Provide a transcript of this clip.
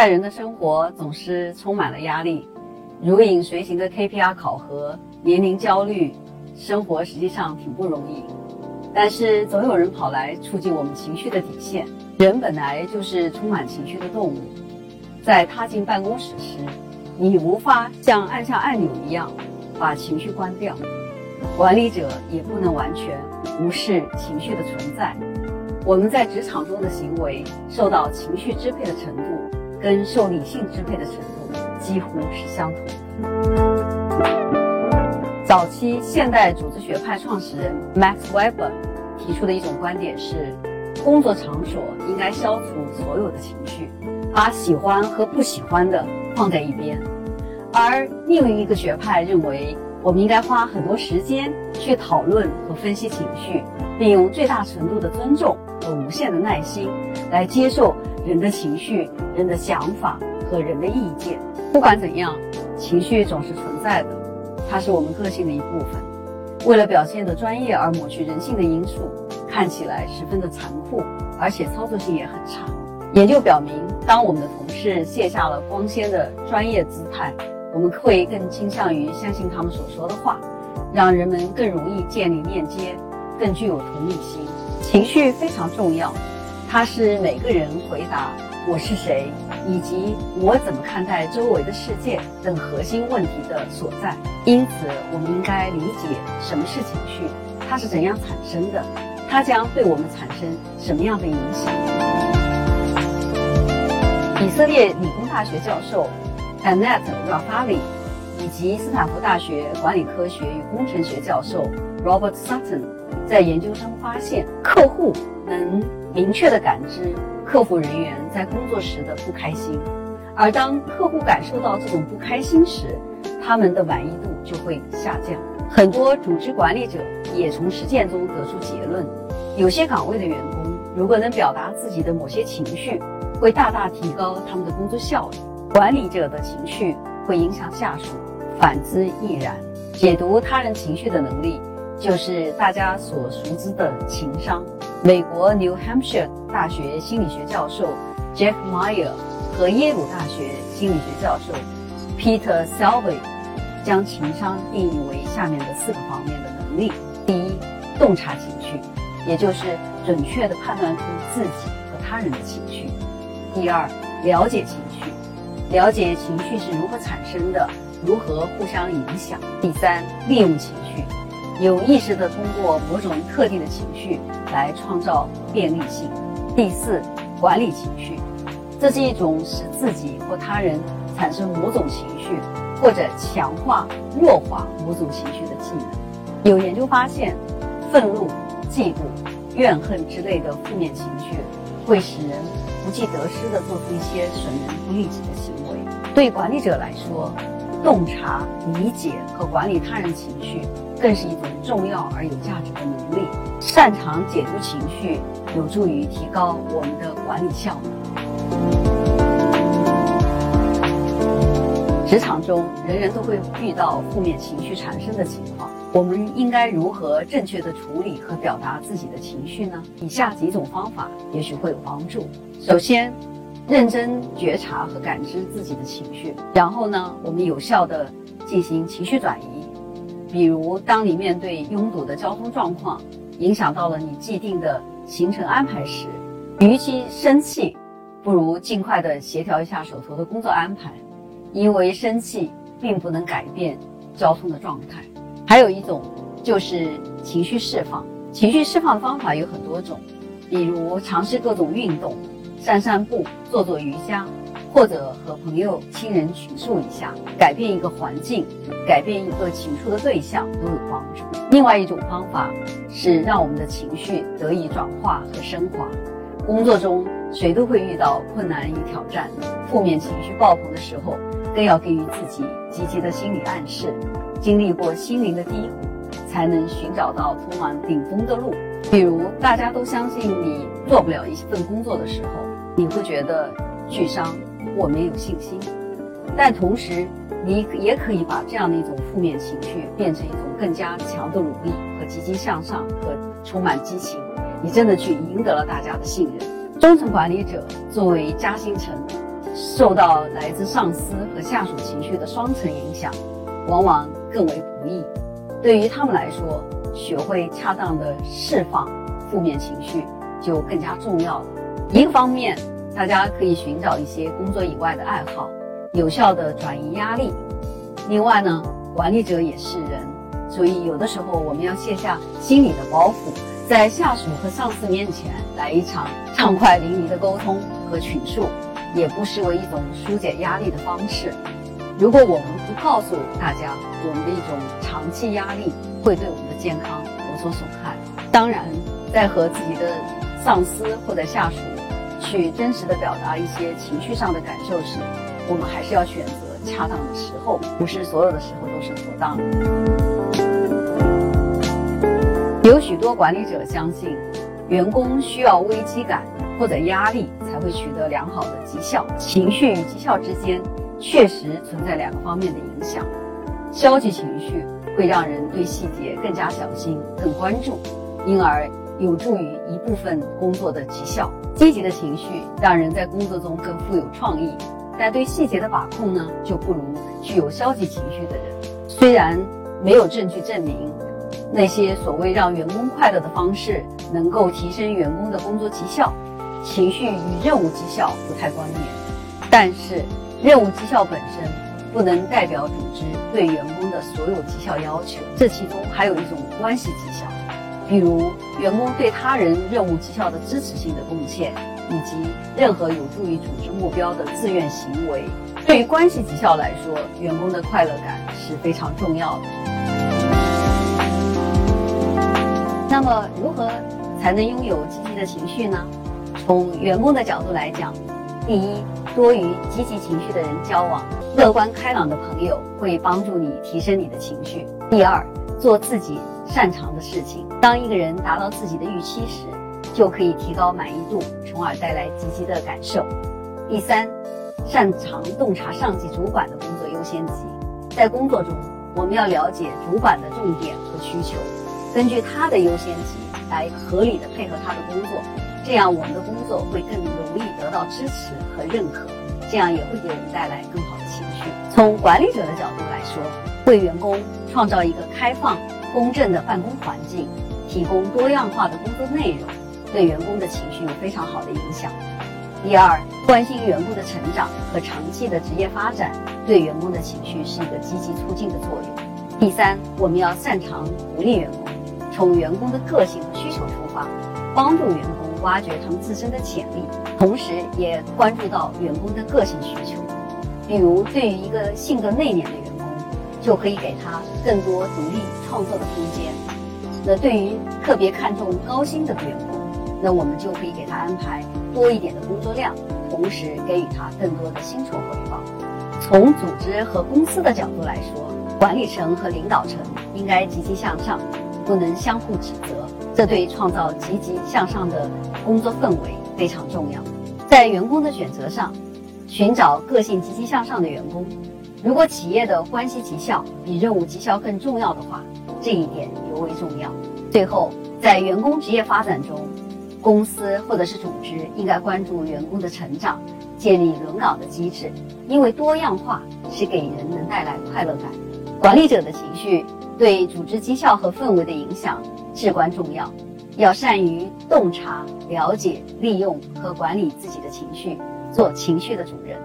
在人的生活总是充满了压力，如影随形的 KPI 考核，年龄焦虑，生活实际上挺不容易。但是总有人跑来触及我们情绪的底线。人本来就是充满情绪的动物，在踏进办公室时，你无法像按下按钮一样把情绪关掉。管理者也不能完全无视情绪的存在。我们在职场中的行为受到情绪支配的程度，跟受理性支配的程度几乎是相同的。早期现代组织学派创始人 Max Weber 提出的一种观点是。工作场所应该消除所有的情绪，把喜欢和不喜欢的放在一边。而另一个学派认为，我们应该花很多时间去讨论和分析情绪，并用最大程度的尊重和无限的耐心来接受人的情绪、人的想法和人的意见。不管怎样，情绪总是存在的，它是我们个性的一部分。为了表现的专业而抹去人性的因素。看起来十分的残酷，而且操作性也很差。研究表明，当我们的同事卸下了光鲜的专业姿态，我们会更倾向于相信他们所说的话，让人们更容易建立链接，更具有同理心。情绪非常重要，它是每个人回答“我是谁”以及“我怎么看待周围的世界”等核心问题的所在。因此，我们应该理解什么是情绪，它是怎样产生的。它将对我们产生什么样的影响？以色列理工大学教授 Annette Rafali 以及斯坦福大学管理科学与工程学教授 Robert Sutton 在研究中发现，客户能明确地感知客服人员在工作时的不开心，而当客户感受到这种不开心时，他们的满意度就会下降。很多组织管理者也从实践中得出结论。有些岗位的员工如果能表达自己的某些情绪，会大大提高他们的工作效率。管理者的情绪会影响下属，反之亦然。解读他人情绪的能力，就是大家所熟知的情商。美国 New Hampshire 大学心理学教授 Jeff Meyer 和耶鲁大学心理学教授 Peter s e l v y 将情商定义为下面的四个方面的能力：第一，洞察情绪。也就是准确地判断出自己和他人的情绪。第二，了解情绪，了解情绪是如何产生的，如何互相影响。第三，利用情绪，有意识地通过某种特定的情绪来创造便利性。第四，管理情绪，这是一种使自己或他人产生某种情绪，或者强化、弱化某种情绪的技能。有研究发现，愤怒。嫉妒、怨恨之类的负面情绪，会使人不计得失地做出一些损人不利己的行为。对管理者来说，洞察、理解和管理他人情绪，更是一种重要而有价值的能力。擅长解读情绪，有助于提高我们的管理效率。职场中，人人都会遇到负面情绪产生的情况。我们应该如何正确的处理和表达自己的情绪呢？以下几种方法也许会有帮助。首先，认真觉察和感知自己的情绪，然后呢，我们有效的进行情绪转移。比如，当你面对拥堵的交通状况，影响到了你既定的行程安排时，与其生气，不如尽快的协调一下手头的工作安排，因为生气并不能改变交通的状态。还有一种就是情绪释放。情绪释放的方法有很多种，比如尝试各种运动，散散步、做做瑜伽，或者和朋友、亲人倾诉一下，改变一个环境，改变一个倾诉的对象都有帮助。另外一种方法是让我们的情绪得以转化和升华。工作中谁都会遇到困难与挑战，负面情绪爆棚的时候，更要给予自己积极的心理暗示。经历过心灵的低谷，才能寻找到通往顶峰的路。比如，大家都相信你做不了一份工作的时候，你会觉得沮丧或没有信心。但同时，你也可以把这样的一种负面情绪变成一种更加强的努力和积极向上和充满激情。你真的去赢得了大家的信任。中层管理者作为夹心层，受到来自上司和下属情绪的双层影响，往往更为不易。对于他们来说，学会恰当的释放负面情绪就更加重要了。一个方面，大家可以寻找一些工作以外的爱好，有效的转移压力。另外呢，管理者也是人，所以有的时候我们要卸下心理的包袱，在下属和上司面前来一场畅快淋漓的沟通和倾诉，也不失为一种疏解压力的方式。如果我们不告诉大家我们的一种长期压力会对我们的健康有所损害，当然，在和自己的上司或者下属去真实的表达一些情绪上的感受时，我们还是要选择恰当的时候，不是所有的时候都是妥当。有许多管理者相信，员工需要危机感或者压力才会取得良好的绩效，情绪与绩效之间。确实存在两个方面的影响，消极情绪会让人对细节更加小心、更关注，因而有助于一部分工作的绩效；积极的情绪让人在工作中更富有创意，但对细节的把控呢，就不如具有消极情绪的人。虽然没有证据证明那些所谓让员工快乐的方式能够提升员工的工作绩效，情绪与任务绩效不太关联，但是。任务绩效本身不能代表组织对员工的所有绩效要求，这其中还有一种关系绩效，比如员工对他人任务绩效的支持性的贡献，以及任何有助于组织目标的自愿行为。对于关系绩效来说，员工的快乐感是非常重要的。那么，如何才能拥有积极的情绪呢？从员工的角度来讲，第一。多与积极情绪的人交往，乐观开朗的朋友会帮助你提升你的情绪。第二，做自己擅长的事情。当一个人达到自己的预期时，就可以提高满意度，从而带来积极的感受。第三，擅长洞察上级主管的工作优先级。在工作中，我们要了解主管的重点和需求，根据他的优先级来合理的配合他的工作。这样，我们的工作会更容易得到支持和认可，这样也会给我们带来更好的情绪。从管理者的角度来说，为员工创造一个开放、公正的办公环境，提供多样化的工作内容，对员工的情绪有非常好的影响。第二，关心员工的成长和长期的职业发展，对员工的情绪是一个积极促进的作用。第三，我们要擅长鼓励员工，从员工的个性和需求出发，帮助员工。挖掘他们自身的潜力，同时也关注到员工的个性需求。比如，对于一个性格内敛的员，就可以给他更多独立创作的空间；那对于特别看重高薪的员工，那我们就可以给他安排多一点的工作量，同时给予他更多的薪酬回报。从组织和公司的角度来说，管理层和领导层应该积极向上，不能相互指责。这对创造积极向上的工作氛围非常重要。在员工的选择上，寻找个性积极向上的员工。如果企业的关系绩效比任务绩效更重要的话，这一点尤为重要。最后，在员工职业发展中，公司或者是组织应该关注员工的成长，建立轮岗的机制，因为多样化是给人能带来快乐感。管理者的情绪对组织绩效和氛围的影响。至关重要，要善于洞察、了解、利用和管理自己的情绪，做情绪的主人。